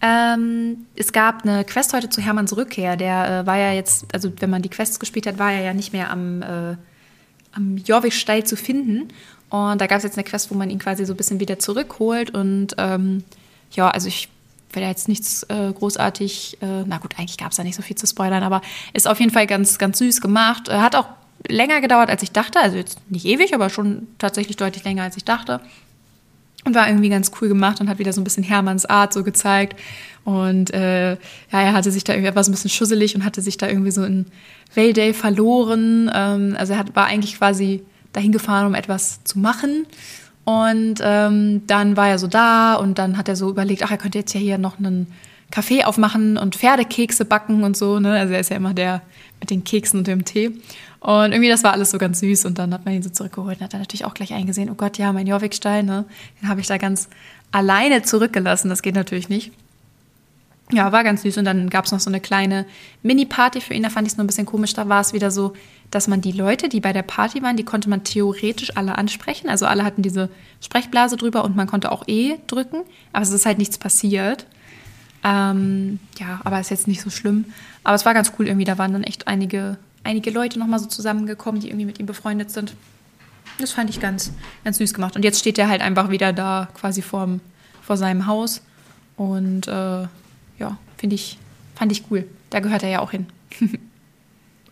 [SPEAKER 1] ähm, es gab eine Quest heute zu Hermanns Rückkehr. Der äh, war ja jetzt, also wenn man die Quests gespielt hat, war er ja nicht mehr am, äh, am Jorvik-Steil zu finden. Und da gab es jetzt eine Quest, wo man ihn quasi so ein bisschen wieder zurückholt. Und ähm, ja, also ich will ja jetzt nichts äh, großartig, äh, na gut, eigentlich gab es da nicht so viel zu spoilern, aber ist auf jeden Fall ganz, ganz süß gemacht. Äh, hat auch länger gedauert, als ich dachte. Also jetzt nicht ewig, aber schon tatsächlich deutlich länger, als ich dachte. Und war irgendwie ganz cool gemacht und hat wieder so ein bisschen Hermanns Art so gezeigt. Und äh, ja, er hatte sich da irgendwie, war so ein bisschen schusselig und hatte sich da irgendwie so in Vale verloren. Ähm, also er hat, war eigentlich quasi dahin gefahren, um etwas zu machen und ähm, dann war er so da und dann hat er so überlegt, ach, er könnte jetzt ja hier noch einen Kaffee aufmachen und Pferdekekse backen und so. Ne? Also er ist ja immer der mit den Keksen und dem Tee. Und irgendwie, das war alles so ganz süß. Und dann hat man ihn so zurückgeholt und hat dann natürlich auch gleich eingesehen, oh Gott, ja, mein Jorvikstein, ne? den habe ich da ganz alleine zurückgelassen. Das geht natürlich nicht. Ja, war ganz süß. Und dann gab es noch so eine kleine Mini-Party für ihn. Da fand ich es nur ein bisschen komisch. Da war es wieder so, dass man die Leute, die bei der Party waren, die konnte man theoretisch alle ansprechen. Also alle hatten diese Sprechblase drüber und man konnte auch eh drücken. Aber es ist halt nichts passiert. Ähm, ja, aber ist jetzt nicht so schlimm. Aber es war ganz cool irgendwie. Da waren dann echt einige, einige Leute nochmal so zusammengekommen, die irgendwie mit ihm befreundet sind. Das fand ich ganz, ganz süß gemacht. Und jetzt steht er halt einfach wieder da quasi vorm, vor seinem Haus. Und äh, ja, finde ich, fand ich cool. Da gehört er ja auch hin. (laughs)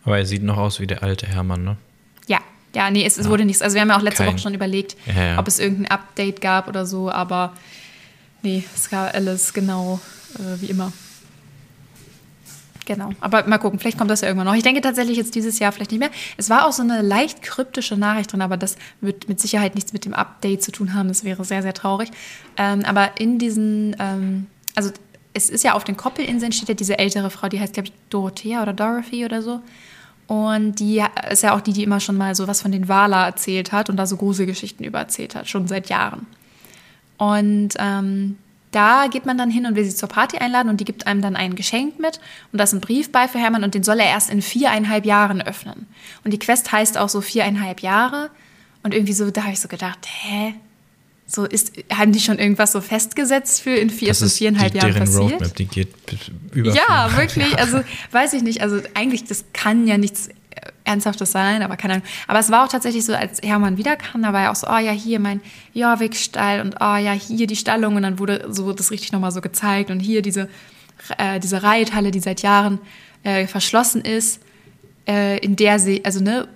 [SPEAKER 2] Aber er sieht noch aus wie der alte Hermann, ne?
[SPEAKER 1] Ja, ja, nee, es, es ja. wurde nichts. Also wir haben ja auch letzte Kein. Woche schon überlegt,
[SPEAKER 2] ja, ja.
[SPEAKER 1] ob es irgendein Update gab oder so, aber nee, es gab alles genau äh, wie immer. Genau. Aber mal gucken, vielleicht kommt das ja irgendwann noch. Ich denke tatsächlich jetzt dieses Jahr vielleicht nicht mehr. Es war auch so eine leicht kryptische Nachricht drin, aber das wird mit Sicherheit nichts mit dem Update zu tun haben. Das wäre sehr, sehr traurig. Ähm, aber in diesen, ähm, also es ist ja auf den Koppelinseln steht ja diese ältere Frau, die heißt, glaube ich, Dorothea oder Dorothy oder so. Und die ist ja auch die, die immer schon mal so was von den Wala erzählt hat und da so Gruselgeschichten über erzählt hat, schon seit Jahren. Und ähm, da geht man dann hin und will sie zur Party einladen und die gibt einem dann ein Geschenk mit und da ist ein Brief bei für Hermann und den soll er erst in viereinhalb Jahren öffnen. Und die Quest heißt auch so viereinhalb Jahre und irgendwie so, da habe ich so gedacht, hä? So ist, haben die schon irgendwas so festgesetzt für in vier, bis viereinhalb
[SPEAKER 2] die,
[SPEAKER 1] Jahren
[SPEAKER 2] deren
[SPEAKER 1] passiert?
[SPEAKER 2] Roadmap, die geht über
[SPEAKER 1] Ja, wirklich.
[SPEAKER 2] Jahre.
[SPEAKER 1] Also weiß ich nicht. Also eigentlich, das kann ja nichts äh, Ernsthaftes sein, aber keine Ahnung. Aber es war auch tatsächlich so, als Hermann wiederkam, da war ja auch so, oh ja, hier mein Jorvik-Stall und oh ja, hier die Stallung. Und dann wurde so das richtig nochmal so gezeigt und hier diese, äh, diese Reithalle, die seit Jahren äh, verschlossen ist, äh, in der sie, also ne,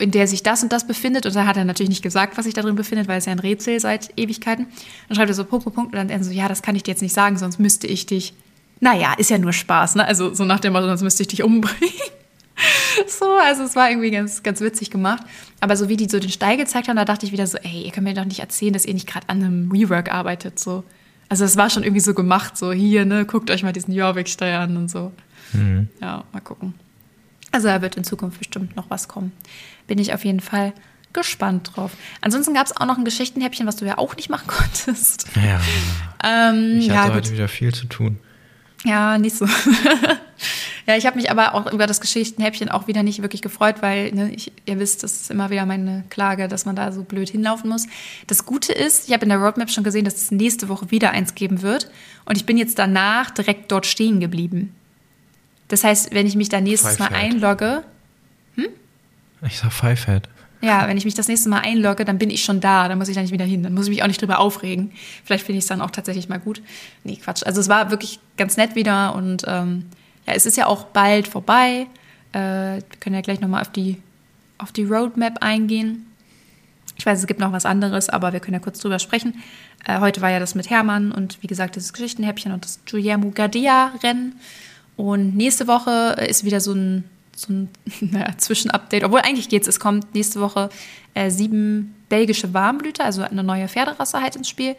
[SPEAKER 1] in der sich das und das befindet. Und da hat er natürlich nicht gesagt, was sich da drin befindet, weil es ja ein Rätsel seit Ewigkeiten. Dann schreibt er so Punkt, Punkt, Punkt. Und dann er so, ja, das kann ich dir jetzt nicht sagen, sonst müsste ich dich. Naja, ist ja nur Spaß, ne? Also so nach dem Motto, sonst müsste ich dich umbringen. (laughs) so, also es war irgendwie ganz, ganz witzig gemacht. Aber so wie die so den Stall gezeigt haben, da dachte ich wieder so, ey, ihr könnt mir doch nicht erzählen, dass ihr nicht gerade an einem Rework arbeitet. So. Also es war schon irgendwie so gemacht, so hier, ne, guckt euch mal diesen Jorvik-Stall an und so. Ja, mal gucken. Also da wird in Zukunft bestimmt noch was kommen. Bin ich auf jeden Fall gespannt drauf. Ansonsten gab es auch noch ein Geschichtenhäppchen, was du ja auch nicht machen konntest.
[SPEAKER 2] Ja,
[SPEAKER 1] Ähm,
[SPEAKER 2] ich
[SPEAKER 1] ja,
[SPEAKER 2] hatte
[SPEAKER 1] gut.
[SPEAKER 2] heute wieder viel zu tun.
[SPEAKER 1] Ja, nicht so. (laughs) ja, ich habe mich aber auch über das Geschichtenhäppchen auch wieder nicht wirklich gefreut, weil ne, ich, ihr wisst, das ist immer wieder meine Klage, dass man da so blöd hinlaufen muss. Das Gute ist, ich habe in der Roadmap schon gesehen, dass es nächste Woche wieder eins geben wird. Und ich bin jetzt danach direkt dort stehen geblieben. Das heißt, wenn ich mich da nächstes Mal
[SPEAKER 2] Pfeifert.
[SPEAKER 1] einlogge,
[SPEAKER 2] Ich sag Pfeifert.
[SPEAKER 1] ja, wenn ich mich das nächste Mal einlogge, dann bin ich schon da, dann muss ich da nicht wieder hin, dann muss ich mich auch nicht drüber aufregen. Vielleicht finde ich es dann auch tatsächlich mal gut. Nee, Quatsch. Also es war wirklich ganz nett wieder und ähm, ja, es ist ja auch bald vorbei. Äh, wir können ja gleich nochmal auf die, auf die Roadmap eingehen. Ich weiß, es gibt noch was anderes, aber wir können ja kurz drüber sprechen. Äh, heute war ja das mit Hermann und wie gesagt, dieses Geschichtenhäppchen und das Guillermo Gardia-Rennen. Und nächste Woche ist wieder so ein, so ein (laughs) naja, Zwischenupdate. Obwohl eigentlich geht's, es kommt nächste Woche äh, sieben belgische Warmblüter, also eine neue Pferderasse halt ins Spiel.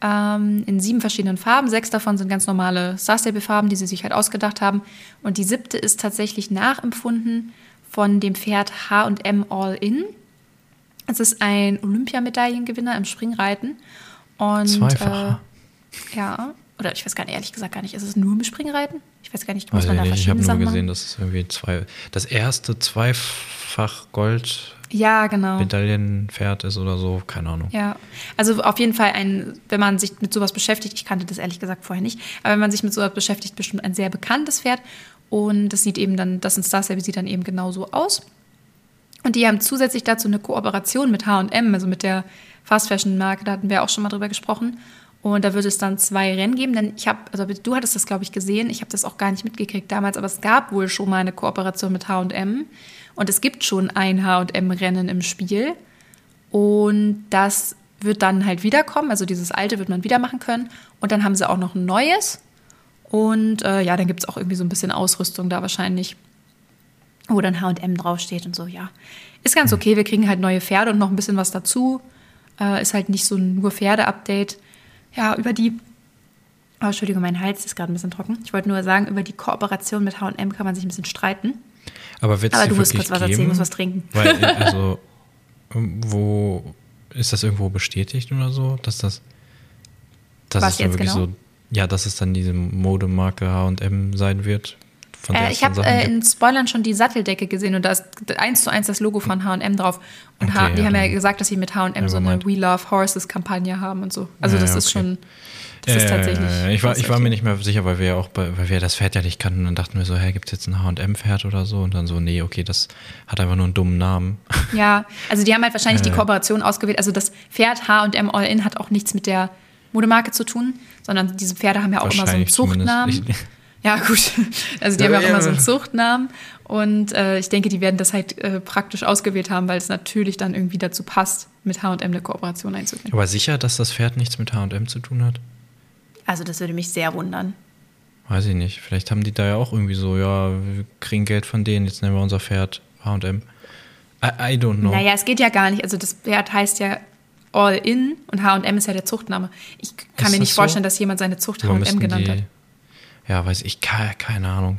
[SPEAKER 1] Ähm, in sieben verschiedenen Farben. Sechs davon sind ganz normale Star Stable-Farben, die sie sich halt ausgedacht haben. Und die siebte ist tatsächlich nachempfunden von dem Pferd H&M All-In. Es ist ein Olympiamedaillengewinner im Springreiten. Und,
[SPEAKER 2] Zweifacher.
[SPEAKER 1] Äh, ja, oder ich weiß gar nicht, ehrlich gesagt gar nicht, ist es nur im Springreiten? Ich weiß gar nicht, muss
[SPEAKER 2] Weiß
[SPEAKER 1] man da.
[SPEAKER 2] Ich habe nur
[SPEAKER 1] Sachen
[SPEAKER 2] gesehen, dass es irgendwie zwei, das erste zweifach Gold
[SPEAKER 1] Ja, genau.
[SPEAKER 2] Medaillenpferd ist oder so, keine Ahnung.
[SPEAKER 1] Ja, also auf jeden Fall ein, wenn man sich mit sowas beschäftigt, ich kannte das ehrlich gesagt vorher nicht, aber wenn man sich mit sowas beschäftigt, bestimmt ein sehr bekanntes Pferd und das sieht eben dann, das in Star Stable sieht dann eben genauso aus. Und die haben zusätzlich dazu eine Kooperation mit H&M, also mit der Fast Fashion Marke, da hatten wir auch schon mal drüber gesprochen. Und da wird es dann zwei Rennen geben, denn ich habe, also du hattest das glaube ich gesehen, ich habe das auch gar nicht mitgekriegt damals, aber es gab wohl schon mal eine Kooperation mit H&M und es gibt schon ein H&M-Rennen im Spiel. Und das wird dann halt wiederkommen. Also dieses alte wird man wieder machen können. Und dann haben sie auch noch ein neues. Und äh, ja, dann gibt es auch irgendwie so ein bisschen Ausrüstung da wahrscheinlich, wo dann HM draufsteht und so, ja. Ist ganz okay, wir kriegen halt neue Pferde und noch ein bisschen was dazu. Äh, ist halt nicht so ein nur Pferde-Update. Ja, über die. Oh, Entschuldigung, mein Hals ist gerade ein bisschen trocken. Ich wollte nur sagen, über die Kooperation mit HM kann man sich ein bisschen streiten.
[SPEAKER 2] Aber
[SPEAKER 1] Aber du musst kurz was
[SPEAKER 2] geben?
[SPEAKER 1] erzählen, musst was trinken.
[SPEAKER 2] Weil, (laughs) also, wo ist das irgendwo bestätigt oder so, dass das, dass
[SPEAKER 1] Was
[SPEAKER 2] es
[SPEAKER 1] jetzt
[SPEAKER 2] wirklich
[SPEAKER 1] genau?
[SPEAKER 2] so, ja, dass es dann diese Modemarke H&M sein wird?
[SPEAKER 1] Äh, ich habe äh, in Spoilern schon die Satteldecke gesehen und da ist eins zu eins das Logo von H&M drauf. Und H
[SPEAKER 2] Okay,
[SPEAKER 1] die
[SPEAKER 2] ja,
[SPEAKER 1] haben ja gesagt, dass sie mit H&M so eine. We Love Horses Kampagne haben und so. Also
[SPEAKER 2] Ja,
[SPEAKER 1] das
[SPEAKER 2] ja,
[SPEAKER 1] ist
[SPEAKER 2] okay.
[SPEAKER 1] schon, das ist
[SPEAKER 2] Äh,
[SPEAKER 1] tatsächlich.
[SPEAKER 2] Ich war, ich war mir nicht mehr sicher, weil wir ja auch, bei, weil wir das Pferd ja nicht kannten. Und dann dachten wir so, hä, gibt es jetzt ein H&M-Pferd oder so? Und dann so, nee, okay, das hat einfach nur einen dummen Namen.
[SPEAKER 1] Ja, also die haben halt wahrscheinlich die
[SPEAKER 2] Äh.
[SPEAKER 1] Kooperation ausgewählt. Also das Pferd H&M All-In hat auch nichts mit der Modemarke zu tun, sondern diese Pferde haben ja auch immer so einen. Zuchtnamen. Ja, gut. Also die
[SPEAKER 2] Ja,
[SPEAKER 1] haben ja auch immer so einen Zuchtnamen. Und äh, ich denke, die werden das halt äh, praktisch ausgewählt haben, weil es natürlich dann irgendwie dazu passt, mit H&M eine Kooperation einzugehen.
[SPEAKER 2] Aber sicher, dass das Pferd nichts mit H&M zu tun hat?
[SPEAKER 1] Also das würde mich sehr wundern.
[SPEAKER 2] Weiß ich nicht. Vielleicht haben die da ja auch irgendwie so, ja, wir kriegen Geld von denen, jetzt nehmen wir unser Pferd H&M. I, I don't know.
[SPEAKER 1] Naja, es geht ja gar nicht. Also das Pferd heißt ja All-In und H&M ist ja der Zuchtname. Ich kann
[SPEAKER 2] Ist
[SPEAKER 1] mir nicht
[SPEAKER 2] so?
[SPEAKER 1] vorstellen, dass jemand seine Zucht H&M genannt
[SPEAKER 2] die,
[SPEAKER 1] hat.
[SPEAKER 2] Ja, weiß ich, keine, keine Ahnung.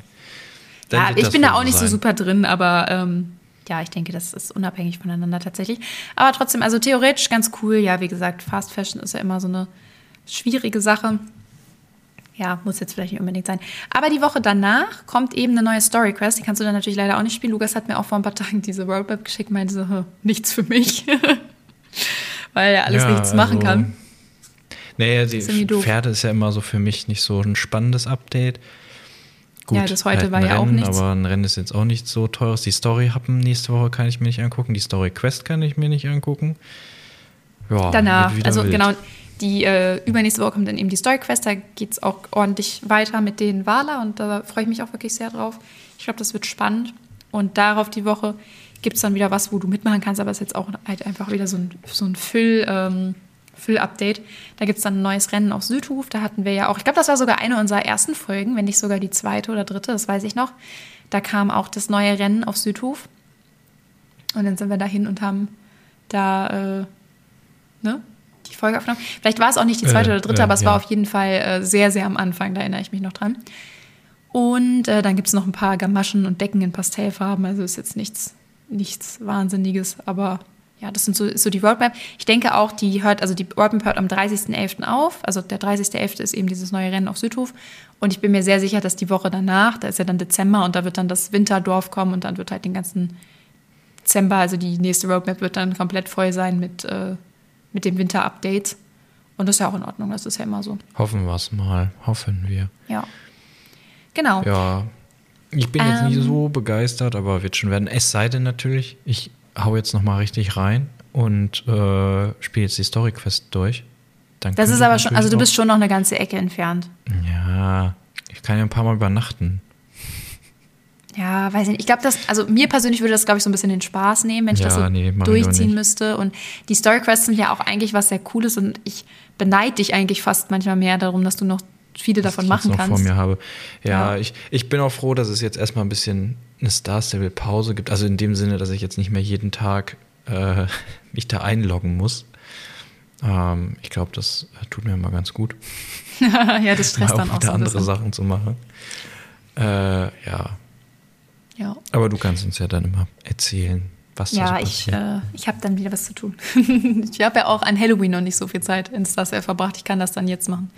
[SPEAKER 1] Ja, ich bin da auch nicht so
[SPEAKER 2] sein.
[SPEAKER 1] super drin, aber ähm, ja, ich denke, das ist unabhängig voneinander tatsächlich. Aber trotzdem, also theoretisch ganz cool. Ja, wie gesagt, Fast Fashion ist ja immer so eine schwierige Sache. Ja, muss jetzt vielleicht nicht unbedingt sein. Aber die Woche danach kommt eben eine neue Story Quest. Die kannst du dann natürlich leider auch nicht spielen. Lukas hat mir auch vor ein paar Tagen diese Roadmap geschickt, meinte so, "Hm, nichts für mich. (laughs) Weil er alles
[SPEAKER 2] Ja,
[SPEAKER 1] nichts machen
[SPEAKER 2] also-
[SPEAKER 1] kann.
[SPEAKER 2] Nee, die
[SPEAKER 1] Ist.
[SPEAKER 2] Pferde ist ja immer so für mich nicht so ein spannendes Update.
[SPEAKER 1] Ja, das heute
[SPEAKER 2] halt
[SPEAKER 1] war ja auch
[SPEAKER 2] Rennen,
[SPEAKER 1] nichts.
[SPEAKER 2] Aber ein Rennen ist jetzt auch nicht so teures. Die Story Happen nächste Woche kann ich mir nicht angucken. Die Story Quest kann ich mir nicht angucken. Ja,
[SPEAKER 1] Danach,
[SPEAKER 2] wieder
[SPEAKER 1] also
[SPEAKER 2] wild.
[SPEAKER 1] genau, die äh, übernächste Woche kommt dann eben die Story Quest, da geht es auch ordentlich weiter mit den Wala und da freue ich mich auch wirklich sehr drauf. Ich glaube, das wird spannend. Und darauf die Woche gibt es dann wieder was, wo du mitmachen kannst, aber es ist jetzt auch halt einfach wieder so ein, so ein Füll, ähm, Füll-Update. Da gibt es dann ein neues Rennen auf Südhof. Da hatten wir ja auch, ich glaube, das war sogar eine unserer ersten Folgen, wenn nicht sogar die zweite oder dritte, das weiß ich noch. Da kam auch das neue Rennen auf Südhof. Und dann sind wir dahin und haben da äh, ne, die Folge aufgenommen. Vielleicht war es auch nicht die zweite
[SPEAKER 2] Äh,
[SPEAKER 1] oder dritte,
[SPEAKER 2] äh,
[SPEAKER 1] aber es
[SPEAKER 2] ja.
[SPEAKER 1] war auf jeden Fall äh, sehr, sehr am Anfang, da erinnere ich mich noch dran. Und äh, dann gibt es noch ein paar Gamaschen und Decken in Pastellfarben, also ist jetzt nichts, nichts Wahnsinniges, aber ja, das sind so, ist so die Roadmap. Ich denke auch, die hört, also die Roadmap hört am 30.11. auf, also der 30.11. ist eben dieses neue Rennen auf Südhof und ich bin mir sehr sicher, dass die Woche danach, da ist ja dann Dezember und da wird dann das Winterdorf kommen und dann wird halt den ganzen Dezember, also die nächste Roadmap wird dann komplett voll sein mit, äh, mit dem Winter-Update. Und das ist ja auch in Ordnung, das ist ja immer so.
[SPEAKER 2] Hoffen wir es mal. Hoffen wir.
[SPEAKER 1] Ja. Genau.
[SPEAKER 2] Ja. Ich bin jetzt nicht
[SPEAKER 1] Ähm.
[SPEAKER 2] so begeistert, aber wird schon werden. Es sei denn natürlich, ich hau jetzt noch mal richtig rein und äh, spiele jetzt die Story Quest durch. Dann
[SPEAKER 1] Das ist aber schon, also du bist schon noch eine ganze Ecke entfernt.
[SPEAKER 2] Ja, ich kann ja ein paar Mal übernachten.
[SPEAKER 1] Ja, weiß ich nicht. Ich glaube, das, also mir persönlich würde das, glaube ich, so ein bisschen den Spaß nehmen, wenn ich
[SPEAKER 2] Ja,
[SPEAKER 1] das so
[SPEAKER 2] nee,
[SPEAKER 1] durchziehen müsste. Und die Story Quests sind ja auch eigentlich was sehr Cooles und ich beneide dich eigentlich fast manchmal mehr darum, dass du noch viele davon machen kannst.
[SPEAKER 2] vor mir habe. Ja,
[SPEAKER 1] Ja.
[SPEAKER 2] Ich, ich bin auch froh, dass es jetzt erstmal ein bisschen eine Star Stable Pause gibt. Also in dem Sinne, dass ich jetzt nicht mehr jeden Tag äh, (laughs) mich da einloggen muss. Ähm, ich glaube, das tut mir mal ganz gut, (laughs)
[SPEAKER 1] ja, das stresst (laughs)
[SPEAKER 2] auch
[SPEAKER 1] dann auch
[SPEAKER 2] wieder
[SPEAKER 1] so
[SPEAKER 2] andere
[SPEAKER 1] bisschen.
[SPEAKER 2] Sachen zu machen. Äh, ja,
[SPEAKER 1] Ja.
[SPEAKER 2] aber du kannst uns ja dann immer erzählen, was da so
[SPEAKER 1] Ja, ich, äh, ich habe dann wieder was zu tun. ich habe ja auch an Halloween noch nicht so viel Zeit in Star Stable verbracht. Ich kann das dann jetzt machen.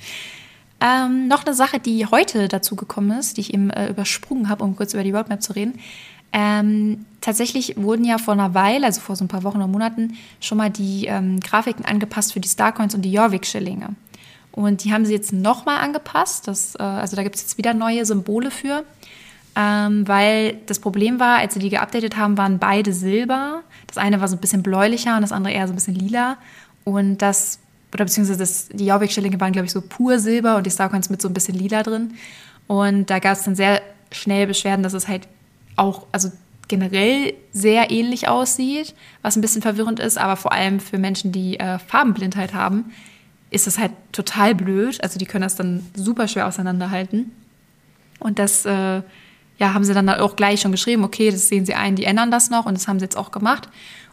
[SPEAKER 1] Ähm, noch eine Sache, die heute dazu gekommen ist, die ich eben äh, übersprungen habe, um kurz über die Roadmap zu reden. Ähm, tatsächlich wurden ja vor einer Weile, also vor so ein paar Wochen oder Monaten, schon mal die ähm, Grafiken angepasst für die Starcoins und die Jorvik-Schillinge. Und die haben sie jetzt nochmal angepasst. Das, äh, also da gibt es jetzt wieder neue Symbole für. Ähm, weil das Problem war, als sie die geupdatet haben, waren beide silber. Das eine war so ein bisschen bläulicher und das andere eher so ein bisschen lila. Und das, oder beziehungsweise das, die Jorvik-Schillinge waren, glaube ich, so pur silber und die Starcoins mit so ein bisschen lila drin. Und da gab es dann sehr schnell Beschwerden, dass es halt auch, also generell sehr ähnlich aussieht, was ein bisschen verwirrend ist, aber vor allem für Menschen, die äh, Farbenblindheit haben, ist das halt total blöd. Also die können das dann super schwer auseinanderhalten. Und das äh, ja, haben sie dann auch gleich schon geschrieben, okay, das sehen sie ein, die ändern das noch und das haben sie jetzt auch gemacht.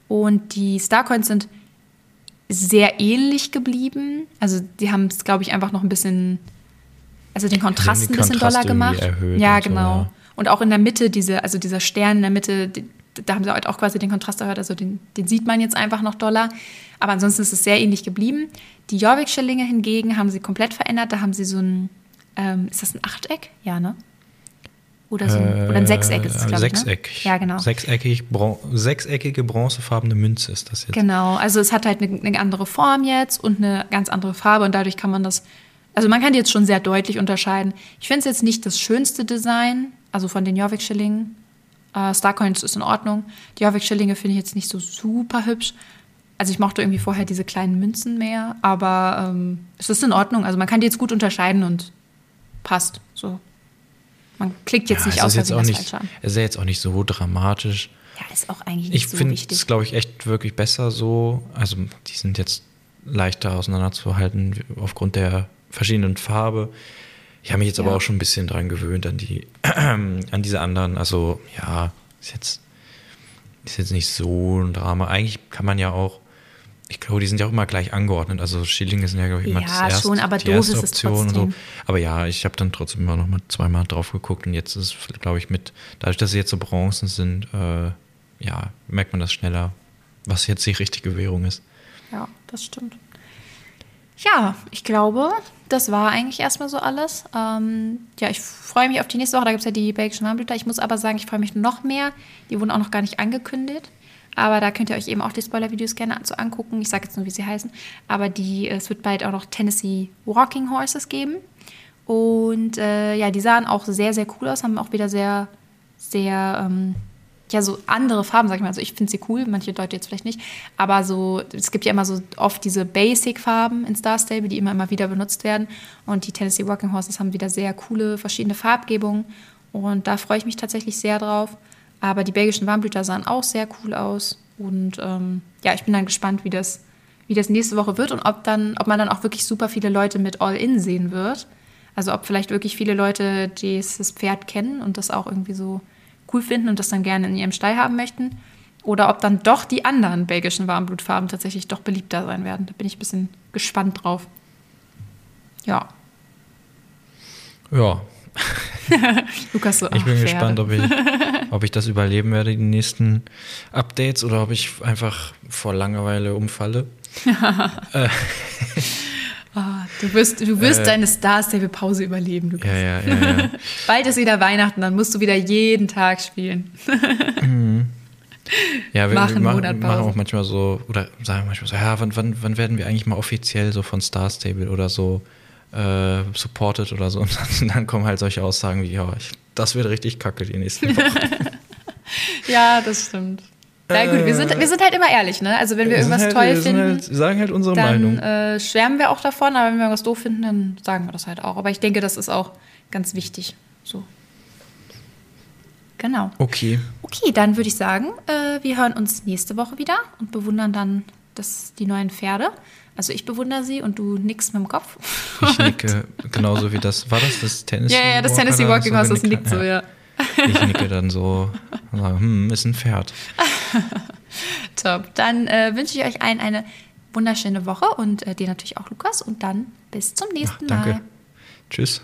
[SPEAKER 1] Und die Starcoins sind sehr ähnlich geblieben. Also die haben es, glaube ich, einfach noch ein bisschen, also den Kontrast ein bisschen
[SPEAKER 2] Kontrast
[SPEAKER 1] doller gemacht. ja,
[SPEAKER 2] und so,
[SPEAKER 1] genau.
[SPEAKER 2] ja.
[SPEAKER 1] Und auch in der Mitte, diese, also dieser Stern in der Mitte, die, da haben sie halt auch quasi den Kontrast erhöht, also den, den sieht man jetzt einfach noch doller. Aber ansonsten ist es sehr ähnlich geblieben. Die Jorvik-Schillinge hingegen haben sie komplett verändert. Da haben sie so ein, ähm, ist das ein Achteck? Ja, ne? Oder, so ein, oder ein Sechseck ist es,
[SPEAKER 2] Äh,
[SPEAKER 1] glaube ich. Ne?
[SPEAKER 2] Sechseckig.
[SPEAKER 1] Ja, genau.
[SPEAKER 2] Sechseckig, bron sechseckige bronzefarbene Münze ist das jetzt.
[SPEAKER 1] Genau, also es hat halt eine, eine andere Form jetzt und eine ganz andere Farbe und dadurch kann man das, also man kann die jetzt schon sehr deutlich unterscheiden. Ich finde es jetzt nicht das schönste Design, also von den Jorvik-Schillingen. Äh, Starcoins ist in Ordnung. Die Jorvik-Schillinge finde ich jetzt nicht so super hübsch. Also ich mochte irgendwie vorher diese kleinen Münzen mehr, aber ähm, es ist in Ordnung. Also man kann die jetzt gut unterscheiden und passt so. Man klickt jetzt
[SPEAKER 2] Ja,
[SPEAKER 1] nicht aus,
[SPEAKER 2] jetzt auch nicht, es ist ja jetzt auch nicht so dramatisch.
[SPEAKER 1] Ja, ist auch eigentlich nicht
[SPEAKER 2] Ich
[SPEAKER 1] so
[SPEAKER 2] finde
[SPEAKER 1] wichtig.
[SPEAKER 2] es, glaube ich, echt wirklich besser so. Also die sind jetzt leichter auseinanderzuhalten aufgrund der verschiedenen Farbe. Ich habe mich jetzt aber
[SPEAKER 1] Ja.
[SPEAKER 2] auch schon ein bisschen dran gewöhnt an die, (clears throat) an diese anderen. Also ja, ist jetzt, ist jetzt nicht so ein Drama. Eigentlich kann man ja auch ich glaube, die sind ja auch immer gleich angeordnet. Also Schillinge sind ja, glaube ich, immer
[SPEAKER 1] Ja,
[SPEAKER 2] das erste,
[SPEAKER 1] schon, aber
[SPEAKER 2] die erste Option und so. Aber ja, ich habe dann trotzdem immer noch mal zweimal drauf geguckt und jetzt ist, es, glaube ich, mit, dadurch, dass sie jetzt so Bronzen sind, äh, ja, merkt man das schneller, was jetzt die richtige Währung ist.
[SPEAKER 1] Ja, das stimmt. Ja, ich glaube, das war eigentlich erstmal so alles. Ähm, ja, ich freue mich auf die nächste Woche. Da gibt es ja die belgischen Warmblüter. Ich muss aber sagen, ich freue mich noch mehr. Die wurden auch noch gar nicht angekündigt. Aber da könnt ihr euch eben auch die Spoiler-Videos gerne zu angucken. Ich sage jetzt nur, wie sie heißen. Aber die, es wird bald auch noch Tennessee Walking Horses geben. Und äh, ja, die sahen auch sehr, sehr cool aus, haben auch wieder sehr, sehr, ähm, ja, so andere Farben, sag ich mal. Also ich finde sie cool, manche Leute jetzt vielleicht nicht. Aber so, es gibt ja immer so oft diese Basic-Farben in Star Stable, die immer, immer wieder benutzt werden. Und die Tennessee Walking Horses haben wieder sehr coole, verschiedene Farbgebungen. Und da freue ich mich tatsächlich sehr drauf. Aber die belgischen Warmblüter sahen auch sehr cool aus. Und ähm, ja, ich bin dann gespannt, wie das, wie das nächste Woche wird und ob, dann, ob man dann auch wirklich super viele Leute mit All-In sehen wird. Also ob vielleicht wirklich viele Leute dieses Pferd kennen und das auch irgendwie so cool finden und das dann gerne in ihrem Stall haben möchten. Oder ob dann doch die anderen belgischen Warmblutfarben tatsächlich doch beliebter sein werden. Da bin ich ein bisschen gespannt drauf. Ja.
[SPEAKER 2] Ja, (laughs)
[SPEAKER 1] Lukas so,
[SPEAKER 2] ich
[SPEAKER 1] ach,
[SPEAKER 2] bin
[SPEAKER 1] Pferde.
[SPEAKER 2] gespannt, ob ich, (laughs) ob ich das überleben werde, die nächsten Updates, oder ob ich einfach vor Langeweile umfalle.
[SPEAKER 1] Ah, (laughs) du wirst, du wirst
[SPEAKER 2] Äh.
[SPEAKER 1] deine Star Stable Pause überleben, Lukas.
[SPEAKER 2] Ja, ja, ja.
[SPEAKER 1] Bald ist wieder Weihnachten, dann musst du wieder jeden Tag spielen.
[SPEAKER 2] Ja, wir,
[SPEAKER 1] Machen
[SPEAKER 2] wir machen, machen auch manchmal so, oder sagen manchmal so, ja, wann, wann, wann werden wir eigentlich mal offiziell so von Star Stable oder so äh, supported oder so? (laughs) Und dann, dann kommen halt solche Aussagen wie, ja, ich, das wird richtig kacke die nächsten Wochen. (laughs)
[SPEAKER 1] Ja, das stimmt. Na gut, wir sind, wir sind halt immer ehrlich, ne? Also wenn wir,
[SPEAKER 2] Wir
[SPEAKER 1] irgendwas
[SPEAKER 2] halt,
[SPEAKER 1] toll
[SPEAKER 2] wir
[SPEAKER 1] finden,
[SPEAKER 2] Halt, sagen halt unsere
[SPEAKER 1] dann
[SPEAKER 2] Meinung.
[SPEAKER 1] äh, schwärmen wir auch davon, aber wenn wir irgendwas doof finden, dann sagen wir das halt auch. Aber ich denke, das ist auch ganz wichtig. So. Genau.
[SPEAKER 2] Okay.
[SPEAKER 1] Okay, dann würde ich sagen, äh, wir hören uns nächste Woche wieder und bewundern dann das, die neuen Pferde. Also ich bewundere sie und du nickst mit dem Kopf.
[SPEAKER 2] Ich nicke (laughs) genauso wie das. War das das Tennessee
[SPEAKER 1] Ja, ja, das
[SPEAKER 2] Walker
[SPEAKER 1] Tennessee Walking Horse, das nickt so, ja. (laughs)
[SPEAKER 2] Ich nicke dann so und sage, hm, ist ein Pferd. (laughs)
[SPEAKER 1] Top. Dann äh, wünsche ich euch allen eine wunderschöne Woche und äh, dir natürlich auch, Lukas. Und dann bis zum nächsten
[SPEAKER 2] Danke.
[SPEAKER 1] Mal.
[SPEAKER 2] Tschüss.